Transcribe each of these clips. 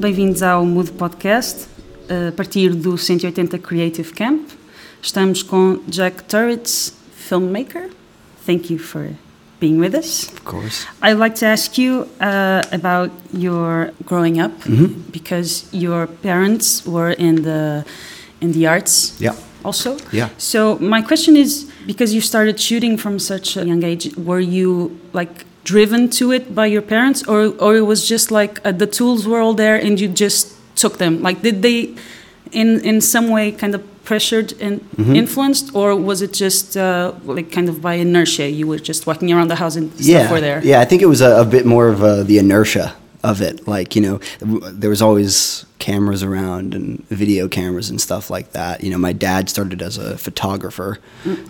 bem-vindos ao Mood Podcast, a partir do 180 Creative Camp. Estamos com Jack Turrets, filmmaker. Thank you for being with us. Of course. I'd like to ask you uh, about your growing up Mm-hmm. because your parents were in the in the arts Yeah. also. Yeah. So my question is because you started shooting from such a young age, were you like driven to it by your parents or or it was just like uh, the tools were all there and you just took them? Like did they in in some way kind of pressured and Mm-hmm. influenced or was it just uh, like kind of by inertia you were just walking around the house and stuff Yeah. were there? Yeah, I think it was a, a bit more of uh the inertia of it. Like, you know, there was always cameras around and video cameras and stuff like that. You know, my dad started as a photographer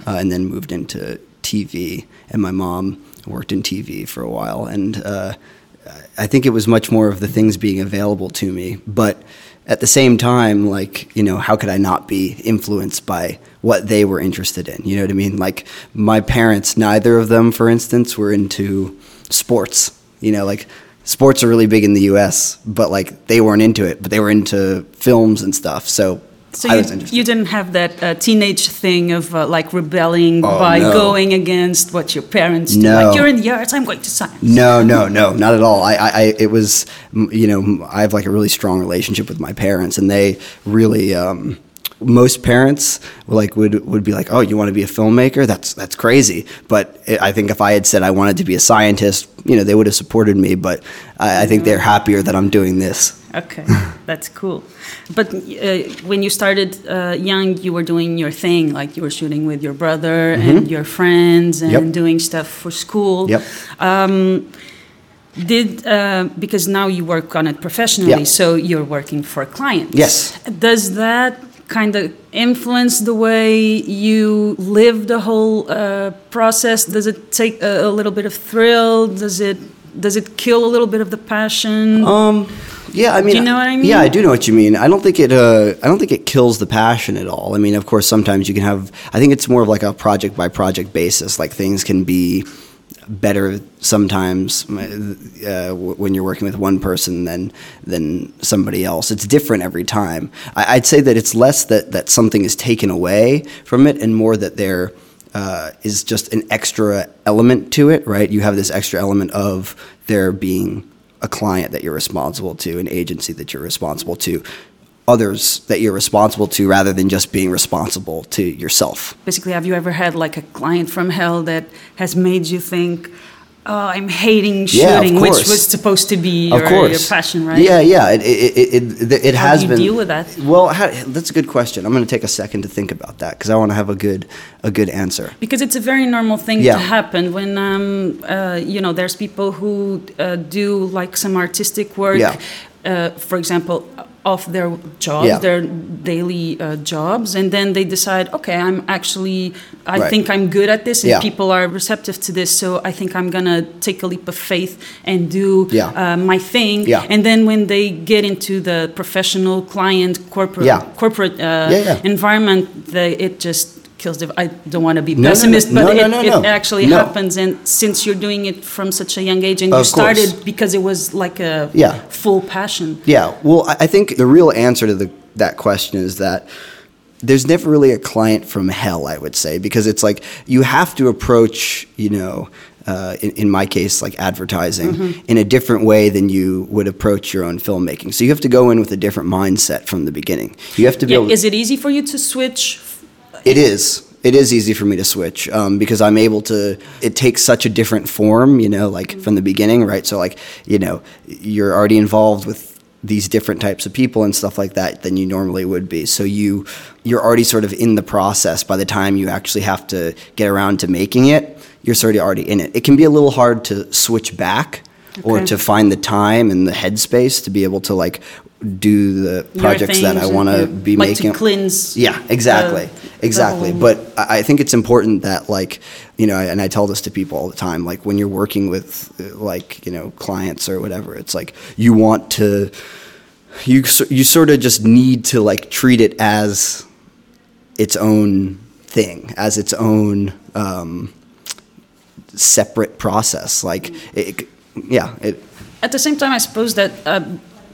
uh, and then moved into TV, and my mom worked in TV for a while. And uh, I think it was much more of the things being available to me. But at the same time, like, you know, how could I not be influenced by what they were interested in? You know what I mean? Like, my parents, neither of them, for instance, were into sports. You know, like, sports are really big in the US, but like, they weren't into it, but they were into films and stuff. So, So you, you didn't have that uh, teenage thing of uh, like rebelling Oh, by no. going against what your parents do. No. Like you're in the arts, I'm going to science. No, no, no, not at all. I, I, it was, you know, I have like a really strong relationship with my parents, and they really. Um, most parents like would would be like, "Oh, you want to be a filmmaker? That's that's crazy." But I I think if I had said I wanted to be a scientist, you know, they would have supported me. But I, I think they're happier that I'm doing this. Okay, that's cool. But uh, when you started uh, young, you were doing your thing, like you were shooting with your brother and your friends and. Yep. doing stuff for school. Yep. Um, did uh, because now you work on it professionally, Yeah. so you're working for clients. Yes. Does that kind of influence the way you live the whole uh, process? Does it take a, a little bit of thrill? Does it does it kill a little bit of the passion? Um, yeah, I mean, you know what I mean? Yeah, I do know what you mean. I don't think it. Uh, I don't think it kills the passion at all. I mean, of course, sometimes you can have. I think it's more of like a project by project basis. Like things can be better sometimes uh, when you're working with one person than than somebody else. It's different every time. I, I'd say that it's less that that something is taken away from it, and more that there uh, is just an extra element to it. Right? You have this extra element of there being a client that you're responsible to, an agency that you're responsible to, others that you're responsible to, rather than just being responsible to yourself. Basically, have you ever had like a client from hell that has made you think, "Oh, I'm hating Yeah, shooting," which was supposed to be of your, course. your passion, right? Yeah, yeah. It it it, it, it How has do you been. deal with that? Well, how, that's a good question. I'm going to take a second to think about that because I want to have a good a good answer. Because it's a very normal thing Yeah. to happen when, um, uh, you know, there's people who uh, do like some artistic work, Yeah. Uh, for example, off their jobs, Yeah. their daily uh, jobs, and then they decide, okay, I'm actually, I Right. think I'm good at this, and Yeah. people are receptive to this, so I think I'm gonna take a leap of faith and do Yeah. uh, my thing. Yeah. And then when they get into the professional client corporate corporate uh, environment, they, it just kills the. I don't want to be No, no, no. pessimist, No, but it, it actually happens. And since you're doing it from such a young age, and you course. started because it was like a Yeah. full passion. Yeah. Well, I think the real answer to the, that question is that there's never really a client from hell, I would say, because it's like you have to approach, you know, uh, in, in my case, like advertising Mm-hmm. in a different way than you would approach your own filmmaking. So you have to go in with a different mindset from the beginning. You have to be Yeah, able. is it easy for you to switch? It is. It is easy for me to switch um, because I'm able to. It takes such a different form, you know, like from the beginning, right? So, like, you know, you're already involved with these different types of people and stuff like that than you normally would be. So you you're already sort of in the process by the time you actually have to get around to making it. You're sort of already in it. It can be a little hard to switch back or to find the time and the headspace to be able to like do the projects that I want to be like making. to cleanse. Yeah, exactly, the- exactly. But I I think it's important that like you know, and I tell this to people all the time. Like when you're working with uh, like you know clients or whatever, it's like you want to you you sort of just need to like treat it as its own thing, as its own um, separate process. Like it, it- yeah, it At the same time, I suppose that uh,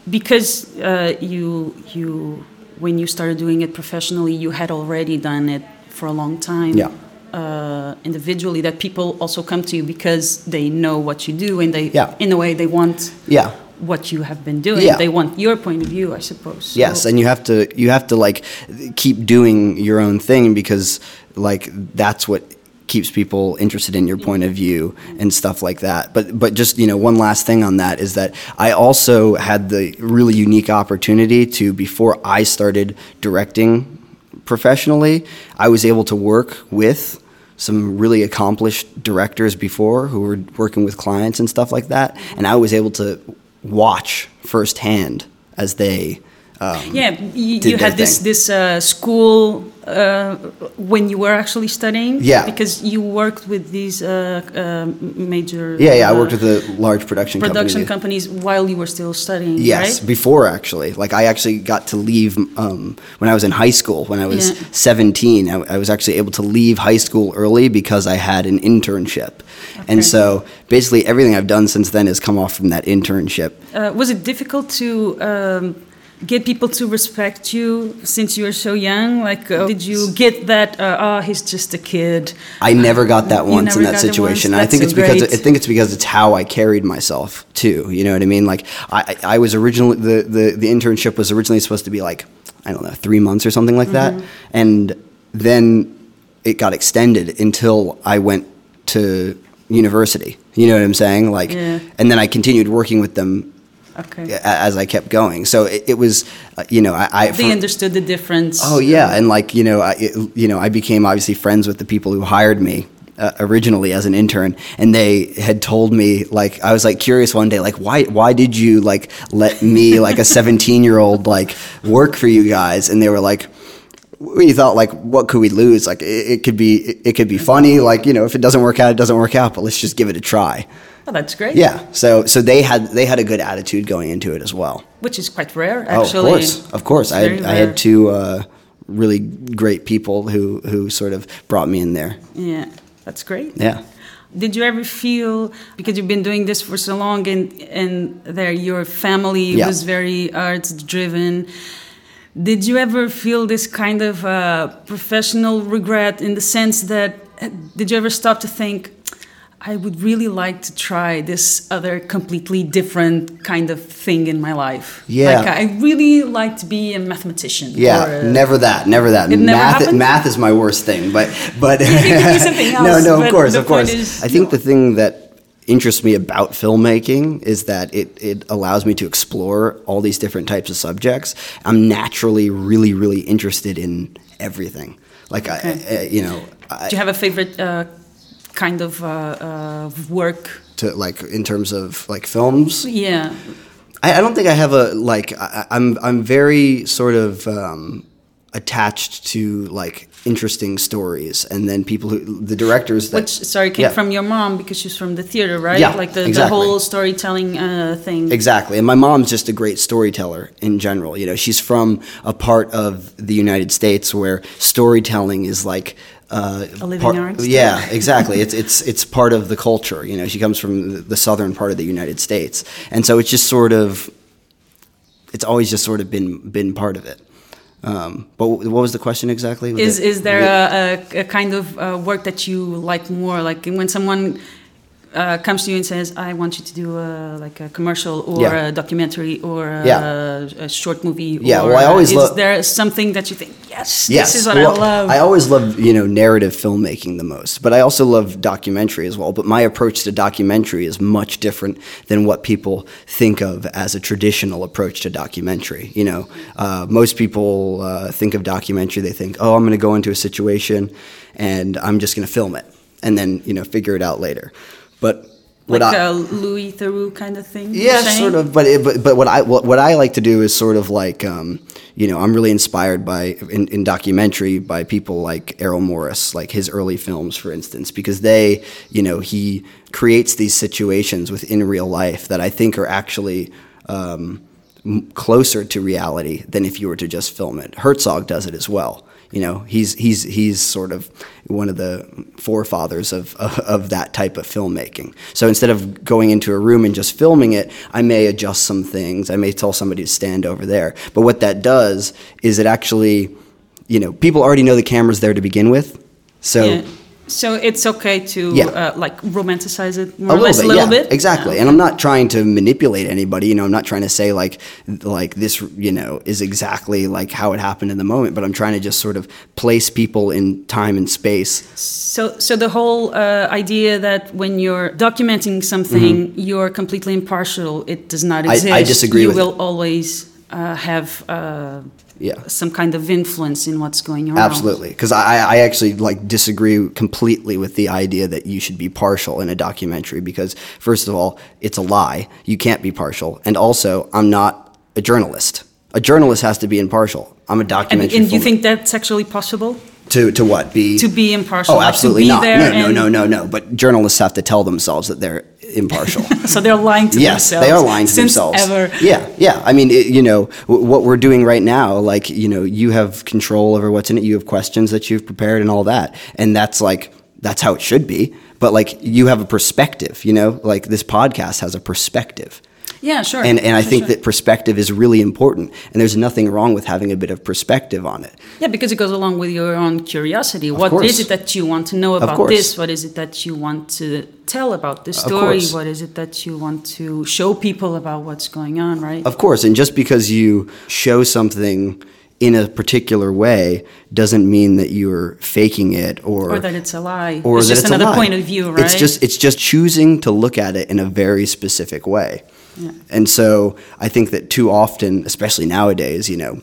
because uh, you you when you started doing it professionally, you had already done it for a long time. Yeah. Uh, individually, that people also come to you because they know what you do, and they, Yeah. in a way, they want Yeah. what you have been doing. Yeah. They want your point of view, I suppose. So- Yes, and you have to you have to like keep doing your own thing because like that's what keeps people interested in your point of view and stuff like that. But but just you know one last thing on that is that I also had the really unique opportunity to before I started directing professionally, I was able to work with some really accomplished directors before who were working with clients and stuff like that, and I was able to watch firsthand as they. Um, Yeah, you, you had this thing. this uh, school uh, when you were actually studying. Yeah. because you worked with these uh, uh, major. Yeah, yeah. I uh, worked with a large production, production company. companies while you were still studying. Yes, right? before actually. Like I actually got to leave um, when I was in high school. When I was Yeah. 17, I, I was actually able to leave high school early because I had an internship. Okay. And so basically everything I've done since then has come off from that internship. Uh, was it difficult to um, get people to respect you since you were so young? Like, uh, did you get that? Uh, oh, he's just a kid. I never got that once in that situation. I think That's it's because great. I think it's because it's how I carried myself too. You know what I mean? Like I, I was originally the, the the internship was originally supposed to be like I don't know three months or something like that, Mm-hmm. and then it got extended until I went to university. You know what I'm saying? Like, Yeah. and then I continued working with them Okay. as I kept going. So it, it was, uh, you know, I, I They for- understood the difference. Oh yeah, and like you know, I it, you know, I became obviously friends with the people who hired me uh, originally as an intern, and they had told me like I was like curious one day, like why why did you like let me like a seventeen year old like work for you guys? And they were like. We thought like, what could we lose? Like, it, it could be, it, it could be funny. Like, you know, if it doesn't work out, it doesn't work out. But let's just give it a try. Oh, that's great. Yeah. So, so they had they had a good attitude going into it as well. Which is quite rare, Oh, actually. of course, of course. I had, I had two uh, really great people who who sort of brought me in there. Yeah, that's great. Yeah. Did you ever feel because you've been doing this for so long and and there your family Yeah. was very arts driven? Did you ever feel this kind of uh, professional regret in the sense that did you ever stop to think? I would really like to try this other completely different kind of thing in my life. Yeah. Like I really like to be a mathematician. Yeah, or a- never that, never that. It never math, happened? math is my worst thing, but but It could be something no, no, of course, of course. is- I think the thing that interests me about filmmaking is that it it allows me to explore all these different types of subjects. I'm naturally really really interested in everything. Like I, I, you know, I, Do you have a favorite uh, kind of uh, uh, work? to like in terms of like films. Yeah. I, I don't think I have a like. I, I'm I'm very sort of um, attached to like interesting stories, and then people who the directors that Which sorry came Yeah. from your mom because she's from the theater, right? Yeah, like the, the whole storytelling uh, thing. Exactly. And my mom's just a great storyteller in general. You know, she's from a part of the United States where storytelling is like uh, A living part- art. Yeah, exactly. it's it's it's part of the culture. You know, she comes from the- the southern part of the United States, and so it's just sort of it's always just sort of been been part of it. Um, but what was the question exactly? Was Is it- is there a, a, a kind of uh, work that you like more? Like when someone uh, comes to you and says, "I want you to do a, like a commercial or Yeah. a documentary or a, Yeah. a short movie." Yeah, or, well, I always love. is there something that you think, "Yes, Yes, this is what well, I love." I always love you know narrative filmmaking the most, but I also love documentary as well. But my approach to documentary is much different than what people think of as a traditional approach to documentary. You know, uh, most people uh, think of documentary, they think, oh, I'm going to go into a situation and I'm just going to film it and then you know figure it out later. But what like I, a Louis Theroux kind of thing. yeah, sort of. But it, but but what I what, what I like to do is sort of like um, you know I'm really inspired by in, in documentary by people like Errol Morris, like his early films, for instance, because they you know he creates these situations within real life that I think are actually. Um, closer to reality than if you were to just film it. Herzog does it as well. You know, he's he's he's sort of one of the forefathers of, of of that type of filmmaking. So instead of going into a room and just filming it, I may adjust some things. I may tell somebody to stand over there. But what that does is it actually, you know, people already know the camera's there to begin with. So Yeah. So it's okay to Yeah. uh, like romanticize it a more or little less bit, a little yeah, bit. exactly. And I'm not trying to manipulate anybody. You know, I'm not trying to say like like this. You know, is exactly like how it happened in the moment. But I'm trying to just sort of place people in time and space. So, so the whole uh, idea that when you're documenting something, you're completely impartial, it does not Mm-hmm. I- exist. I disagree You with will always uh, have uh, Yeah. some kind of influence in what's going on. Absolutely, because I, I actually like disagree completely with the idea that you should be partial in a documentary. Because first of all, it's a lie. You can't be partial, and also, I'm not a journalist. A journalist has to be impartial. I'm a documentary. and you think that's actually possible to to what be to be impartial? Oh, absolutely to be not. No, no, and- no, no, no. But journalists have to tell themselves that they're impartial. So they're lying to yes, themselves. they are lying to since themselves. Ever. Yeah, yeah. I mean, it, you know, w- what we're doing right now, like, you know, you have control over what's in it. You have questions that you've prepared and all that, and that's like that's how it should be. But like, you have a perspective. You know, like this podcast has a perspective. Yeah, sure. And, and I think sure. that perspective is really important, and there's nothing wrong with having a bit of perspective on it. Yeah, because it goes along with your own curiosity. What is course. it that you want to know about this? What is it that you want to tell about the story? What is it that you want to show people about what's going on, right? Of course, and just because you show something in a particular way doesn't mean that you're faking it or or that it's a lie. or it's that just it's another point of view, right? It's just it's just choosing to look at it in a very specific way. And so I think that too often, especially nowadays, you know,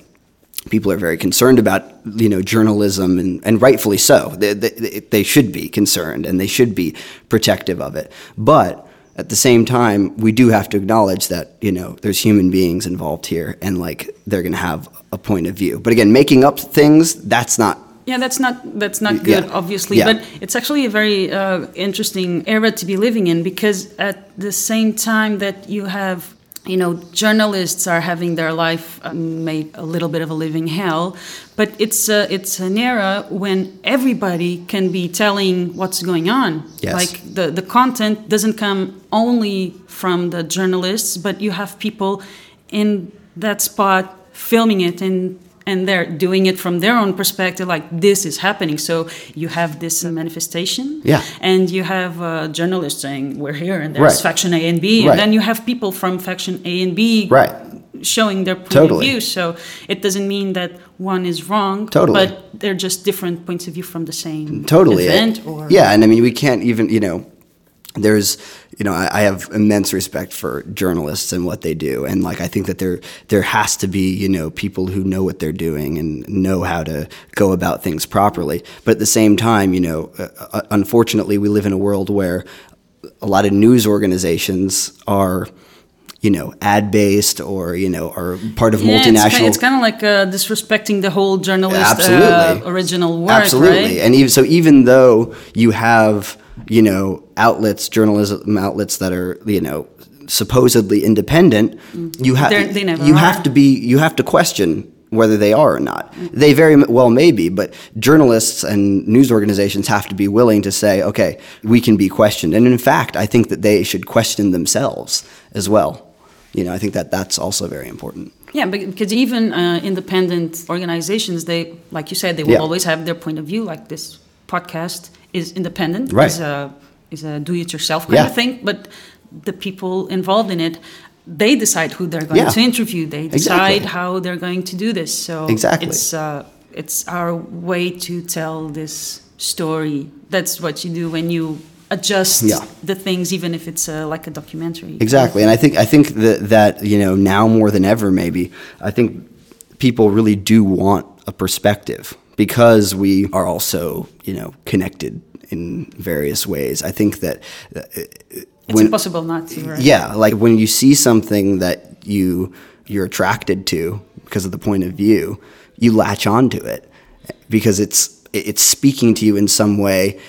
people are very concerned about you know journalism and, and rightfully so. They, they, they should be concerned and they should be protective of it. But at the same time, we do have to acknowledge that you know there's human beings involved here, and like they're going to have a point of view. But again, making up things that's not yeah, that's not that's not good, Yeah. obviously. Yeah. But it's actually a very uh, interesting era to be living in because at the same time that you have you know journalists are having their life uh, made a little bit of a living hell but it's a, it's an era when everybody can be telling what's going on Yes. like the the content doesn't come only from the journalists but you have people in that spot filming it and and they're doing it from their own perspective like this is happening so you have this manifestation Yeah. and you have uh, journalists saying we're here and there's Right. faction a and b Right. and then you have people from faction a and b Right. showing their point Totally. of view so it doesn't mean that one is wrong Totally. but they're just different points of view from the same totally event or yeah and i mean we can't even you know there's you know I, I have immense respect for journalists and what they do and like i think that there there has to be you know people who know what they're doing and know how to go about things properly but at the same time you know uh, uh, unfortunately we live in a world where a lot of news organizations are you know ad based or you know are part of Yeah, multinational It's, kind of like uh, disrespecting the whole journalist uh, Absolutely. original work, Absolutely. right? And even so, even though you have, you know, outlets, journalism outlets that are, you know, supposedly independent, you have They're- they never you are. have to be you have to question whether they are or not. They very well may be, but journalists and news organizations have to be willing to say, okay, we can be questioned. And in fact, I think that they should question themselves as well. You know, I think that that's also very important. Yeah, because even uh, independent organizations, they, like you said, they will Yeah. always have their point of view. Like this podcast is independent, Right. is a is a do-it-yourself kind Yeah. of thing. But the people involved in it, they decide who they're going Yeah. to interview. They decide Exactly. how they're going to do this. So Exactly. it's uh, it's our way to tell this story. That's what you do when you adjust Yeah. the things, even if it's uh, like a documentary. Exactly, and I think I think that that you know now more than ever, maybe I think people really do want a perspective because we are also you know connected in various ways. I think that uh, It's impossible not to, right? yeah, like when you see something that you you're attracted to because of the point of view, you latch onto it because it's it's speaking to you in some way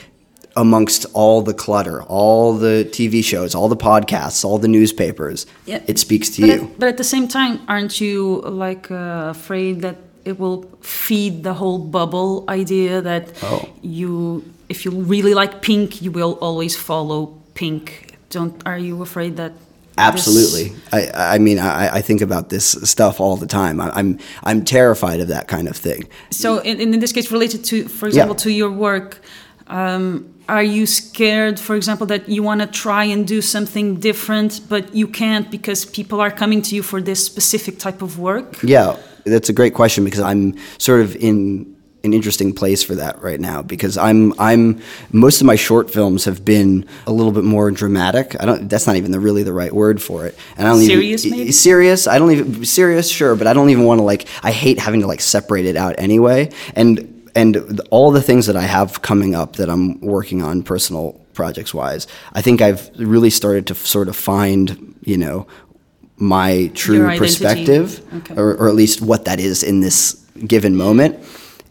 amongst all the clutter, all the TV shows, all the podcasts, all the newspapers. Yeah. It speaks to but you. At, but at the same time, aren't you like uh, afraid that it will feed the whole bubble idea that Oh. you if you really like pink you will always follow pink don't are you afraid that this- Absolutely. I, I mean, I, I think about this stuff all the time. I, I'm, I'm terrified of that kind of thing. so in, in this case related to for example to your work um, are you scared for example that you want to try and do something different but you can't because people are coming to you for this specific type of work Yeah, that's a great question because I'm sort of in an interesting place for that right now because I'm I'm most of my short films have been a little bit more dramatic. I don't that's not even the, really the right word for it. And I don't Serious, even maybe? serious. I don't even serious sure, but I don't even want to like I hate having to like separate it out anyway. And and all the things that I have coming up that I'm working on personal projects wise, I think I've really started to sort of find, you know, my true perspective Okay. or, or at least what that is in this given moment.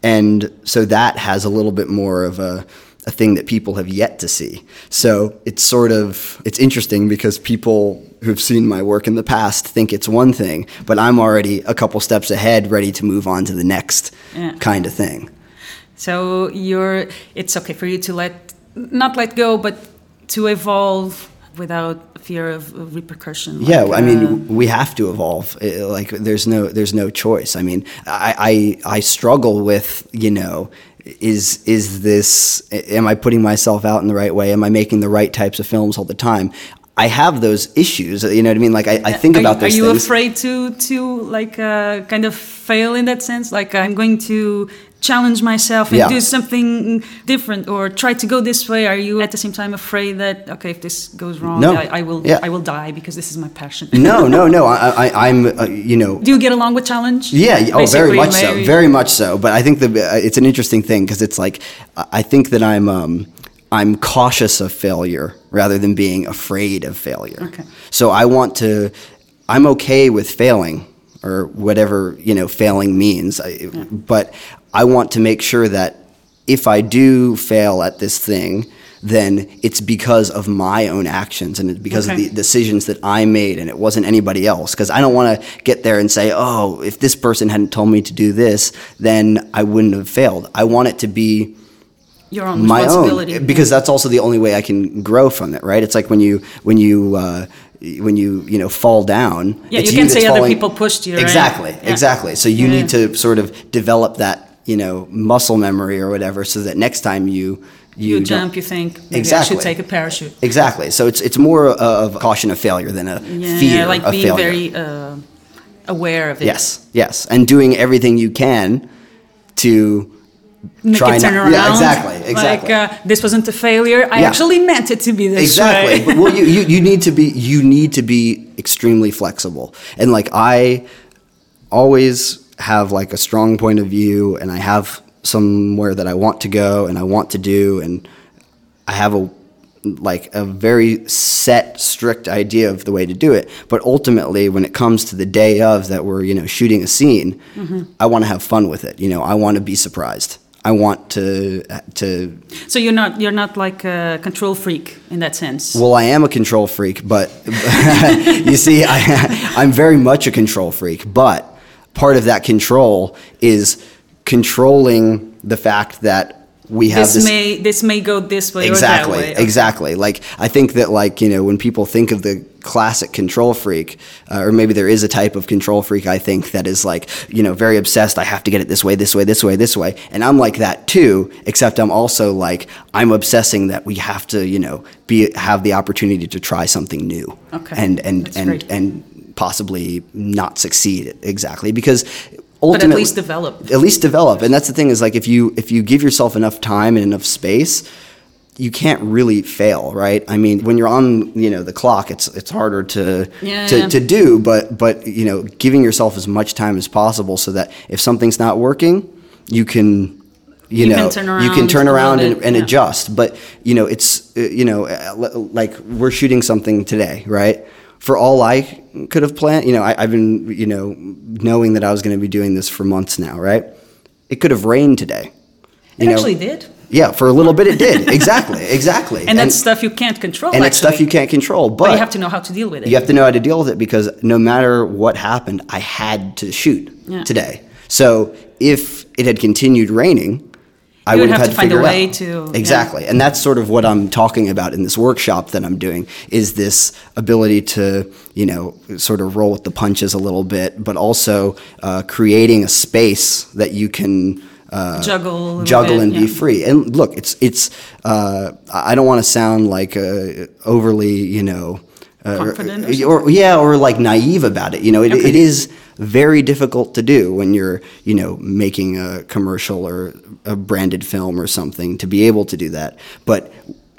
And so that has a little bit more of a, a thing that people have yet to see. So it's sort of it's interesting because people who've seen my work in the past think it's one thing, but I'm already a couple steps ahead, ready to move on to the next Yeah. kind of thing. So you're it's okay for you to let not let go, but to evolve without fear of, repercussion. Yeah, like, I mean, uh, we have to evolve. Uh, Like, there's no, there's no choice. I mean, I, I, I struggle with, you know, is, is this? Am I putting myself out in the right way? Am I making the right types of films all the time? I have those issues. You know what I mean? Like, I, I think are, about those Are you things. afraid to to like uh, kind of fail in that sense? Like I'm going to challenge myself and Yeah. do something different or try to go this way. Are you at the same time afraid that okay, if this goes wrong, No. I, I will Yeah. I will die because this is my passion? no, no, no. I, I, I'm, uh, you know, Do you get along with challenge? Yeah, oh, very Basically, much so, very much so. But I think that uh, it's an interesting thing because it's like I I think that I'm um, I'm cautious of failure rather than being afraid of failure. Okay. So I want to. I'm okay with failing or whatever you know failing means. I, But I want to make sure that if I do fail at this thing. Then it's because of my own actions and it's because Okay. of the decisions that I made and it wasn't anybody else. Because I don't want to get there and say, oh, if this person hadn't told me to do this, then I wouldn't have failed. I want it to be Your own my responsibility. own because that's also the only way I can grow from it, right? It's like when you when you uh, when you you know fall down. Yeah, you can that's say other people pushed you, right? Exactly, Yeah. exactly. So you Yeah. need to sort of develop that you know muscle memory or whatever, so that next time you you, you, jump, you think maybe I Exactly. should take a parachute. Exactly. So it's it's more of a caution of failure than a Yeah, fear like of being failure. very uh, aware of it. Yes, yes, and doing everything you can to try it turn around. Yeah, exactly, exactly. Like uh, this wasn't a failure. I Yeah. actually meant it to be this exactly. way. but well, you, you you need to be you need to be extremely flexible, and like I always have like a strong point of view, and I have somewhere that I want to go and I want to do, and I have a like a very set, strict idea of the way to do it. But ultimately, when it comes to the day of that we're you know shooting a scene, I want to have fun with it. You know, I want to be surprised. I want to to so you're not you're not like a control freak in that sense. Well, I am a control freak, but you see, I, I'm very much a control freak. But part of that control is controlling the fact that we have this this. may this may go this way exactly, or that way. exactly. Like I think that, like you know, when people think of the classic control freak, uh, or maybe there is a type of control freak, I think that is like you know very obsessed. I have to get it this way, this way, this way, this way, and I'm like that too. Except I'm also like I'm obsessing that we have to you know be have the opportunity to try something new, Okay. and and That's and great. and possibly not succeed exactly because. But at least develop. at least develop and that's the thing is like if you if you give yourself enough time and enough space you can't really fail right i mean when you're on you know the clock it's it's harder to Yeah, to, yeah. to do but but you know giving yourself as much time as possible so that if something's not working you can you, You know can turn you can turn around and, and yeah. adjust but you know it's uh, you know uh, like we're shooting something today right for all I could have planned, you know, I, I've been, you know, knowing that I was going to be doing this for months now, right? It could have rained today. It you know? actually did. Yeah, for a little bit it did. Exactly, exactly. And that's stuff you can't control. and it's stuff you can't control, but, But you have to know how to deal with it. you have to know how to deal with it because no matter what happened, I had to shoot Yeah. today. So if it had continued raining, I You would have, have had to find a way out. to- yeah. exactly, and that's sort of what I'm talking about in this workshop that I'm doing is this ability to you know sort of roll with the punches a little bit, but also uh, creating a space that you can. Uh, Juggle a juggle bit, and be free. And look, it's it's. Uh, I don't want to sound like uh, overly, you know, uh, Confident or or, something? yeah, or like naive about it. You know, it, Okay. it is very difficult to do when you're, you know, making a commercial or a branded film or something to be able to do that. But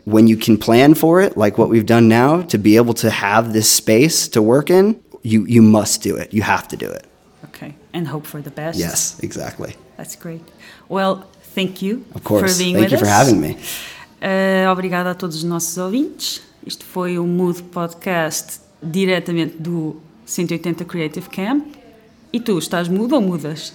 when you can plan for it, like what we've done now, to be able to have this space to work in, you you must do it. You have to do it. Okay, and hope for the best. Yes, exactly. That's great. Well, thank you Of course. for being Thank with you for having me. Eh, obrigada a todos os nossos ouvintes. Isto foi o Mood Podcast diretamente do 180 Creative Camp. E tu, estás mudo ou mudas?